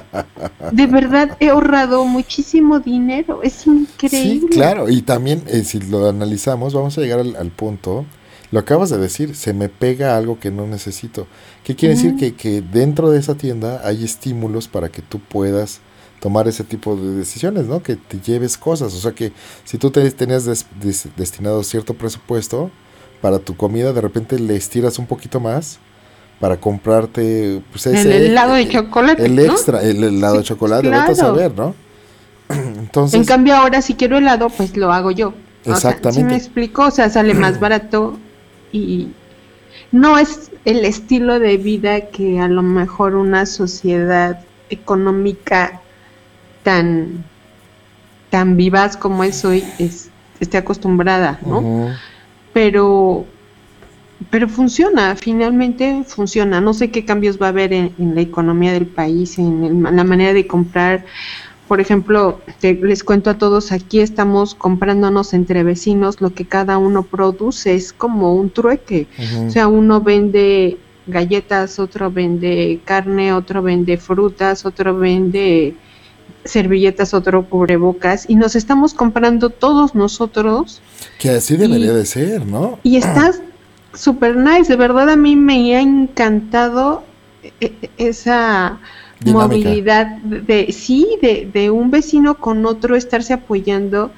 de verdad he ahorrado muchísimo dinero, es increíble. Sí, claro, y también eh, si lo analizamos vamos a llegar al, punto, lo acabas de decir, se me pega algo que no necesito. ¿Qué quiere decir? Que, que dentro de esa tienda hay estímulos para que tú puedas tomar ese tipo de decisiones, ¿no? Que te lleves cosas. O sea que si tú te tenías destinado cierto presupuesto para tu comida, de repente le estiras un poquito más para comprarte pues ese, el helado de chocolate. El extra, el helado de chocolate, claro. a saber, ¿no? Entonces, en cambio ahora si quiero helado, pues lo hago yo. Exactamente. si me explico, o sea, sale más barato y no es el estilo de vida que a lo mejor una sociedad económica tan, tan vivaz como es hoy es, esté acostumbrada, ¿no? Pero pero funciona, finalmente funciona. No sé qué cambios va a haber en, la economía del país, en, la manera de comprar. Por ejemplo, les cuento a todos, aquí estamos comprándonos entre vecinos lo que cada uno produce, es como un trueque. O sea, uno vende galletas, otro vende carne, otro vende frutas, otro vende servilletas, otro cubrebocas, y nos estamos comprando todos nosotros. Que así debería de ser, ¿no? Y estás super nice, de verdad a mí me ha encantado e, e, esa movilidad de, sí, de, de, un vecino con otro estarse apoyando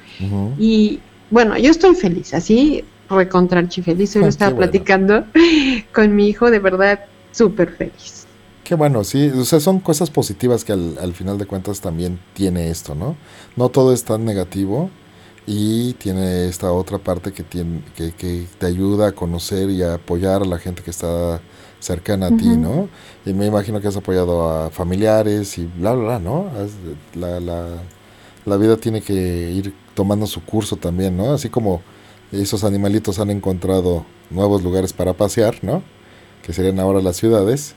y bueno, yo estoy feliz, así recontra feliz, hoy lo estaba platicando con mi hijo, de verdad súper feliz. Qué bueno, sí, o sea, son cosas positivas que al, final de cuentas también tiene esto, ¿no? No todo es tan negativo y tiene esta otra parte que, tiene, que, que te ayuda a conocer y a apoyar a la gente que está cercana a ti, ¿no? Y me imagino que has apoyado a familiares y bla, bla, bla, ¿no? La, la, la vida tiene que ir tomando su curso también, ¿no? Así como esos animalitos han encontrado nuevos lugares para pasear, ¿no? Que serían ahora las ciudades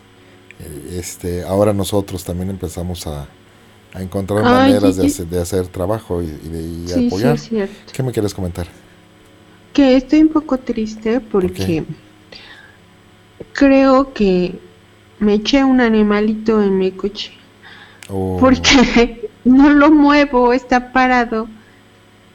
este, ahora nosotros también empezamos a, encontrar maneras de, hacer, de, hacer, trabajo y, de apoyar. ¿Qué me quieres comentar? Que estoy un poco triste porque creo que me eché un animalito en mi coche. Oh. Porque no lo muevo, está parado.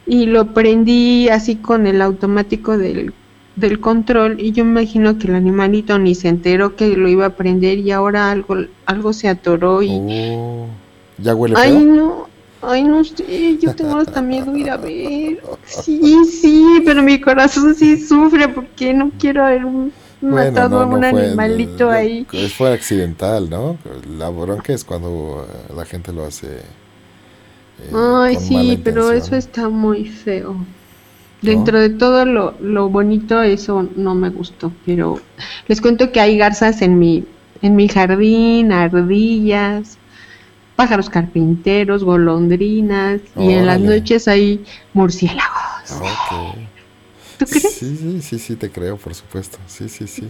Y lo prendí así con el automático del del control y yo me imagino que el animalito ni se enteró que lo iba a prender y ahora algo algo se atoró y oh, ya huele feo? Ay, no. Ay, no sé, yo tengo hasta miedo ir a ver. Sí, sí, pero mi corazón sí sufre porque no quiero haber matado a un animalito ahí. Fue accidental, ¿no? La bronca es cuando la gente lo hace. Eh, Ay, sí, pero eso está muy feo. Dentro de todo lo, lo, bonito, eso no me gustó, pero les cuento que hay garzas en mi, en mi jardín, ardillas, pájaros carpinteros, golondrinas, y en las noches hay murciélagos. ¿Tú crees? Sí, sí, sí, sí, te creo, por supuesto. Sí, sí, sí.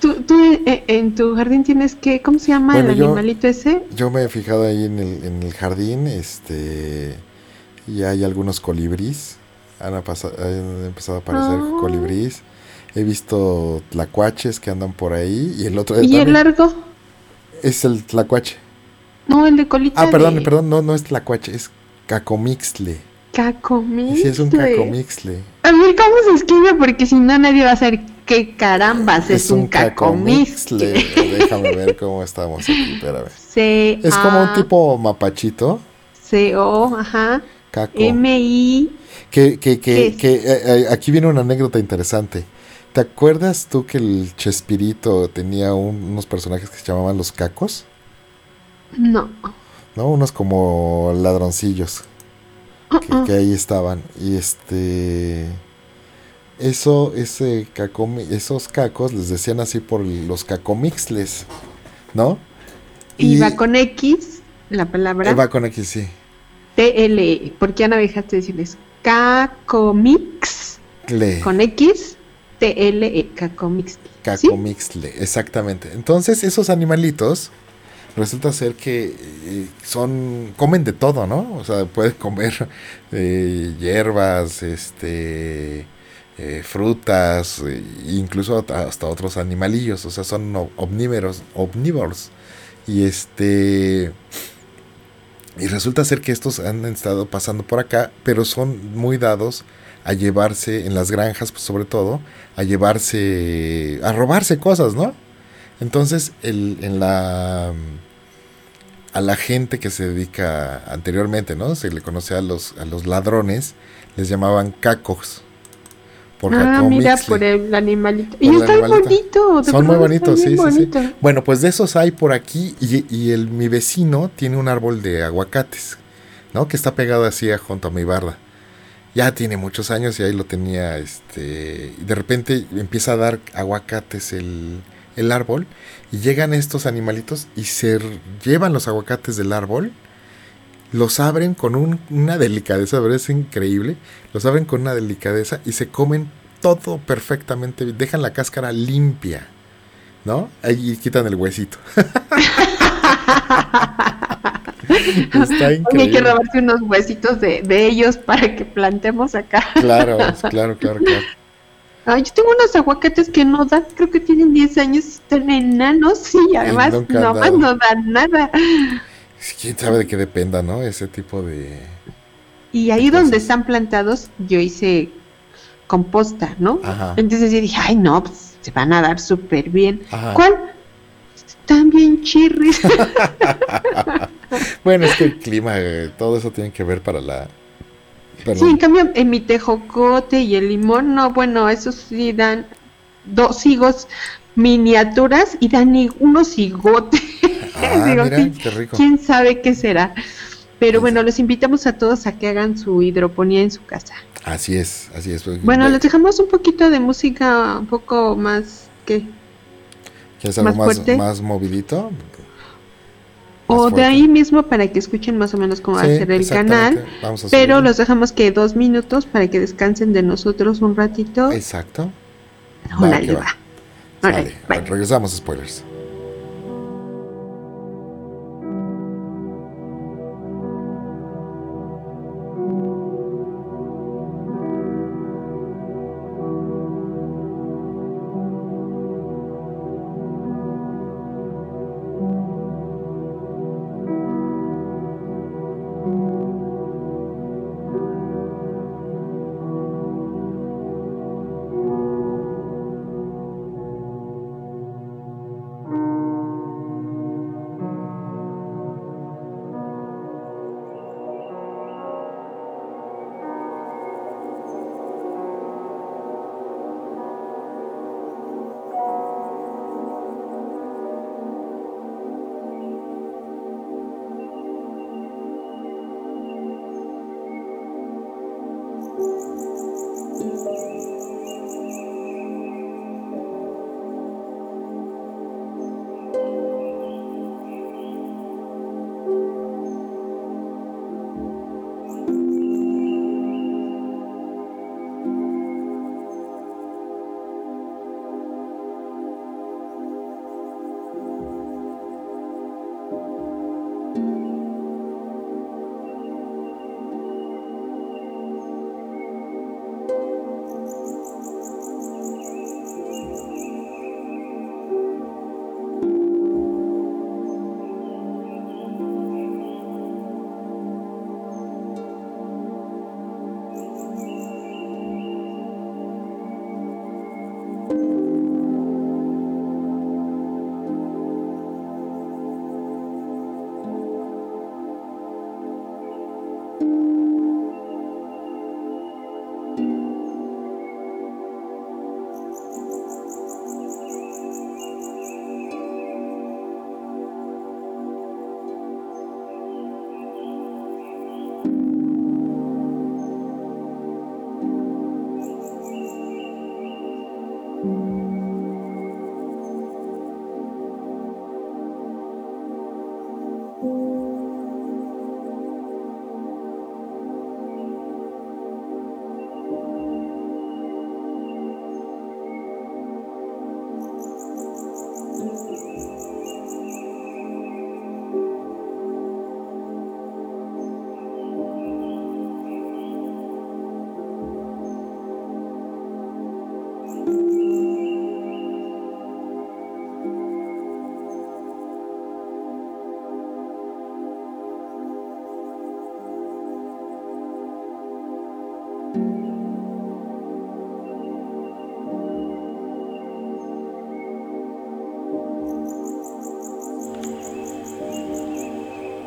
¿Tú, tú eh, en tu jardín tienes que, cómo se llama el animalito ese? Yo me he fijado ahí en el, en el jardín, este, y hay algunos colibríes han, empezado a aparecer colibrís. He visto tlacuaches que andan por ahí. Y el otro ¿Y el largo? Es el tlacuache. No, el de colita. Ah, perdón, perdón, no, no es tlacuache, es cacomixle. Cacomixle. Sí, es un cacomixle. A ver, ¿cómo se escribe? Porque si no, nadie va a saber qué carambas es, un, cacomixle. Déjame ver cómo estamos aquí, espérame. C es como un tipo mapachito. C-O, ajá. M-I. Que, que, que, que eh, eh, aquí viene una anécdota interesante. ¿Te acuerdas tú que el Chespirito tenía unos personajes que se llamaban los cacos? No. ¿No? Unos como ladroncillos. Uh-uh. que, ahí estaban. Y este. Eso, ese esos cacos les decían así por los cacomixles, ¿no? Y, va con X, la palabra. Va con X, sí. T-L-E. ¿Por qué no dejaste decirles Cacomix con X T-L-E, Cacomixtle. Cacomixtle, exactamente. Entonces, esos animalitos resulta ser que eh, son comen de todo, ¿no? O sea, pueden comer eh, hierbas, este eh, frutas, incluso hasta otros animalillos, o sea, son omnívoros, omnívoros. Y este y resulta ser que estos han estado pasando por acá, pero son muy dados a llevarse en las granjas, pues sobre todo, a llevarse, a robarse cosas, ¿no? Entonces, el, en la a la gente que se dedica anteriormente, ¿no? Se le conocía a los, a los ladrones, les llamaban cacos. Por ah, mira, por el animalito. y está muy bonito. Son muy bonitos, sí, sí, sí. Bueno, pues de esos hay por aquí y, y, el, mi vecino tiene un árbol de aguacates, ¿no? Que está pegado así junto a mi barda. Ya tiene muchos años y ahí lo tenía, este... Y de repente empieza a dar aguacates el, el árbol y llegan estos animalitos y se llevan los aguacates del árbol los abren con una delicadeza, ¿verdad? Es increíble. Los abren con una delicadeza y se comen todo perfectamente. Dejan la cáscara limpia, ¿no? Ahí quitan el huesito. Está increíble. Hay que robarse unos huesitos de, de, ellos para que plantemos acá. Claro, claro, claro, claro. Ay, yo tengo unos aguacates que no dan, creo que tienen 10 años, están enanos y además no dan nada. Quién sabe de qué dependa, ¿no? Ese tipo de. Y ahí donde están plantados, yo hice composta, ¿no? Entonces yo dije, ay, no, pues, se van a dar súper bien. ¿Cuál? Están bien chirris. bueno, es que el clima, eh, todo eso tiene que ver para la. Sí, en cambio, en mi tejocote y el limón, no, bueno, esos sí dan dos higos miniaturas y dan unos higotes. Ah, ¿quién, sabe qué será? Pero bueno, los invitamos a todos a que hagan su hidroponía en su casa. Así es, así es. Pues, bueno, les dejamos un poquito de música un poco más que más, más, más movidito? o de ahí mismo para que escuchen más o menos cómo va a ser el canal. pero los dejamos que dos minutos para que descansen de nosotros un ratito. Exacto. Va. Regresamos, spoilers.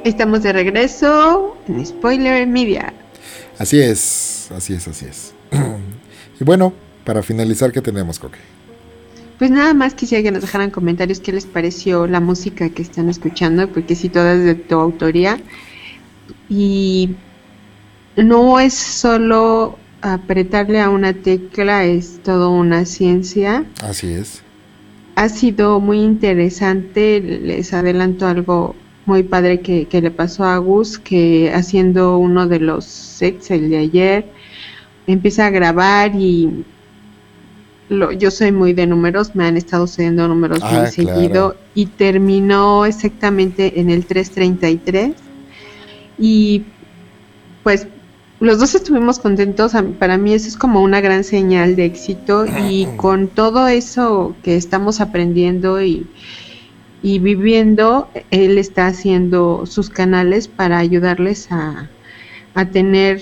Estamos de regreso en Spoiler Media. Así es, así es, así es. y bueno, para finalizar, ¿qué tenemos, Coque? Pues nada más quisiera que nos dejaran comentarios qué les pareció la música que están escuchando, porque si toda es de tu autoría. Y no es solo apretarle a una tecla, es todo una ciencia. Así es. Ha sido muy interesante, les adelanto algo muy padre que, le pasó a Gus, que haciendo uno de los sets, el de ayer, empieza a grabar y yo soy muy de números, me han estado sucediendo números muy ah, seguido y terminó exactamente en el 333 y pues los dos estuvimos contentos, para mí eso es como una gran señal de éxito y con todo eso que estamos aprendiendo y, y viviendo, él está haciendo sus canales para ayudarles a, a tener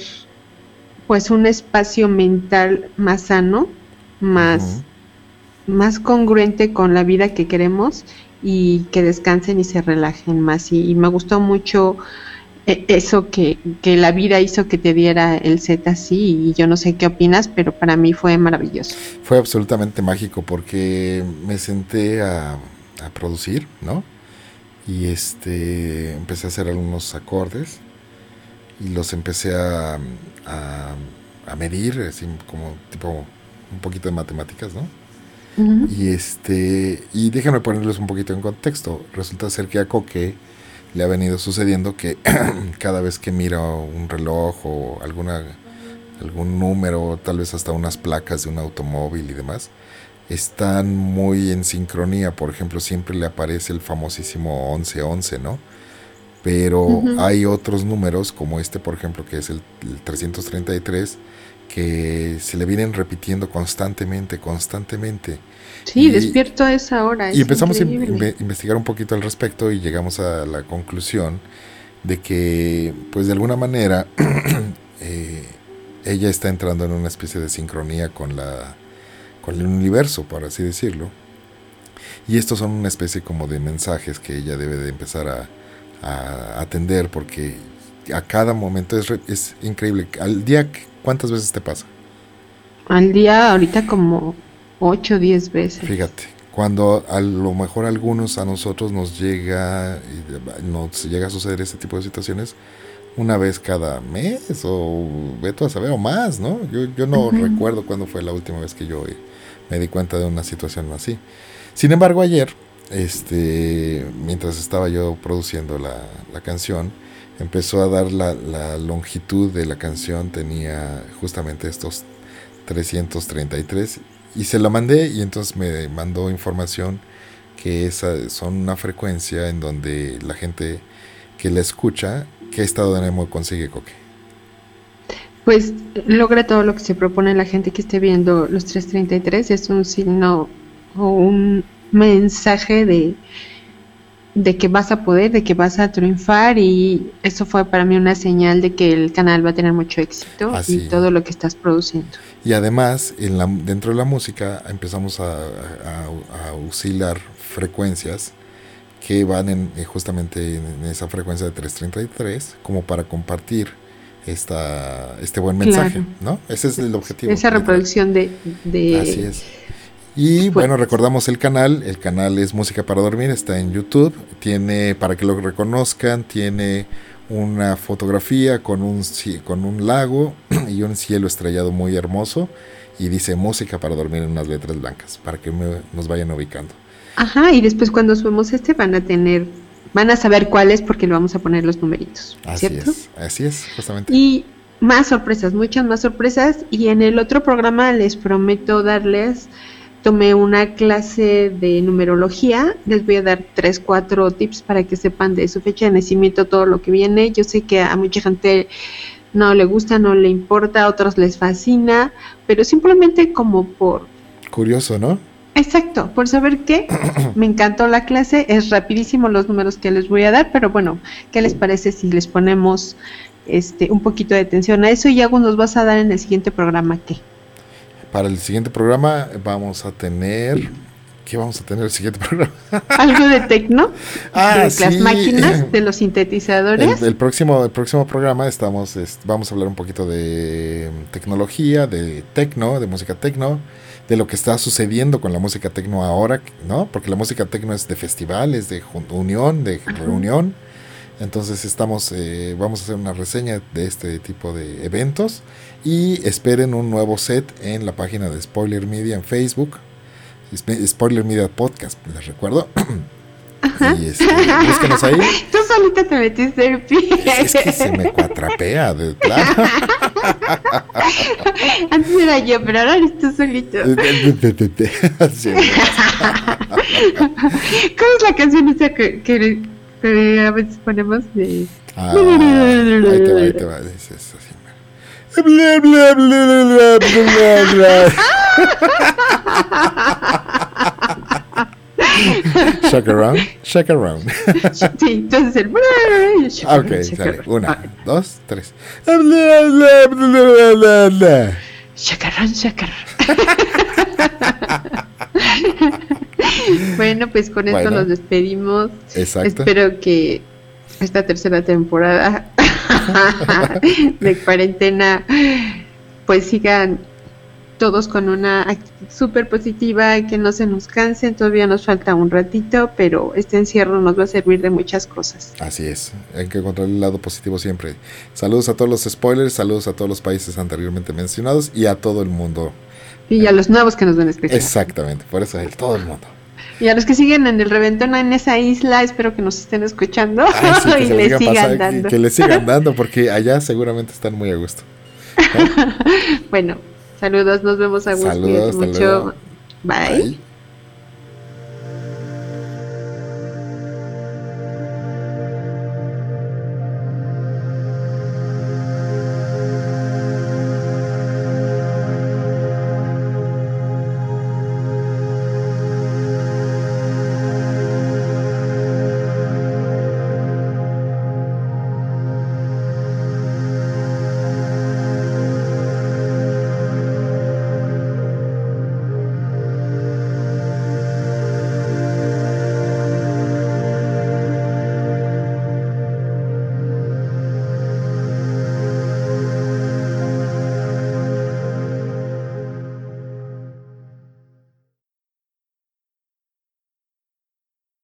pues un espacio mental más sano más, más congruente con la vida que queremos y que descansen y se relajen más. Y, me gustó mucho eh, eso que, que, la vida hizo que te diera el set así y yo no sé qué opinas, pero para mí fue maravilloso. Fue absolutamente mágico porque me senté a, a producir, ¿no? Y este empecé a hacer algunos acordes y los empecé a, a, a medir, así como tipo un poquito de matemáticas, ¿no? Y este y déjenme ponerles un poquito en contexto. Resulta ser que a Coque le ha venido sucediendo que cada vez que mira un reloj o alguna algún número, tal vez hasta unas placas de un automóvil y demás, están muy en sincronía. Por ejemplo, siempre le aparece el famosísimo 1111, ¿no? Pero hay otros números, como este, por ejemplo, que es el, el 333, que se le vienen repitiendo constantemente, constantemente. Sí, despierto a esa hora. Y empezamos a investigar un poquito al respecto y llegamos a la conclusión de que, pues de alguna manera, eh, ella está entrando en una especie de sincronía con la con el universo, por así decirlo. Y estos son una especie como de mensajes que ella debe de empezar a, a atender porque a cada momento es, es increíble. Al día ¿Cuántas veces te pasa? Al día, ahorita como 8 o 10 veces. Fíjate, cuando a lo mejor a algunos, a nosotros nos llega, nos llega a suceder este tipo de situaciones una vez cada mes o veto a saber o más, ¿no? Yo, yo no recuerdo cuándo fue la última vez que yo me di cuenta de una situación así. Sin embargo, ayer, este, mientras estaba yo produciendo la, la canción, empezó a dar la, la, longitud de la canción, tenía justamente estos 333 y se la mandé y entonces me mandó información que esa son una frecuencia en donde la gente que la escucha, ¿qué estado de ánimo consigue, Coque? Pues logra todo lo que se propone la gente que esté viendo los 333, es un signo o un mensaje de de que vas a poder, de que vas a triunfar y eso fue para mí una señal de que el canal va a tener mucho éxito y todo lo que estás produciendo. Y además, en la, dentro de la música empezamos a, a, oscilar frecuencias que van en, eh, justamente en esa frecuencia de 333 como para compartir esta, este buen mensaje, ¿no? Ese es el objetivo. Esa reproducción de, de... Así es y bueno, recordamos el canal, el canal es Música para Dormir, está en YouTube, tiene, para que lo reconozcan, tiene una fotografía con un, con un lago y un cielo estrellado muy hermoso y dice Música para Dormir en unas letras blancas, para que nos vayan ubicando. Ajá, y después cuando subamos este van a tener, van a saber cuál es porque le vamos a poner los numeritos. Así es, así es, justamente. Y más sorpresas, muchas más sorpresas y en el otro programa les prometo darles tomé una clase de numerología. Les voy a dar tres, cuatro tips para que sepan de su fecha de nacimiento, todo lo que viene. Yo sé que a mucha gente no le gusta, no le importa, a otros les fascina, pero simplemente como por... Curioso, ¿no? Exacto, por saber qué. Me encantó la clase, es rapidísimo los números que les voy a dar, pero bueno, ¿qué les parece si les ponemos este un poquito de atención a eso y algo nos vas a dar en el siguiente programa qué? Para el siguiente programa vamos a tener ¿Qué vamos a tener el siguiente programa? Algo de tecno, ah, de las máquinas, de los sintetizadores. El, próximo, el próximo programa estamos, vamos a hablar un poquito de tecnología, de tecno, de música tecno, de lo que está sucediendo con la música tecno ahora, ¿no? Porque la música tecno es de festivales, de unión, de reunión. Entonces estamos, eh, vamos a hacer una reseña de este tipo de eventos y esperen un nuevo set en la página de Spoiler Media en Facebook Spoiler Media Podcast, les recuerdo. Y este, búsquenos ahí. Tú solita te metiste el pie. Es, que se me cuatrapea, de plano. Antes era yo, pero ahora eres tú solito. ¿Cómo es la canción esa que, que, que, a veces ponemos de... Ah, ahí te va, ahí te va. Es eso, así. Bla, bla, bla, bla, bla, bla. Shake around, shake around. Sí, entonces el. Ok, sale. Una, dos, tres. Shake around, shake around. bueno, pues con esto nos despedimos. Exacto. Espero que esta tercera temporada de cuarentena pues sigan todos con una actitud súper positiva, que no se nos cansen, todavía nos falta un ratito, pero este encierro nos va a servir de muchas cosas. Así es, hay que encontrar el lado positivo siempre. Saludos a todos los spoilers, saludos a todos los países anteriormente mencionados y a todo el mundo. Y a los nuevos que nos ven especial. Exactamente, por eso es todo el mundo. Y a los que siguen en el reventón en esa isla, espero que nos estén escuchando y les sigan dando. Que, les sigan dando porque allá seguramente están muy a gusto. bueno, Saludos, nos vemos a Saludos, mucho. Bye.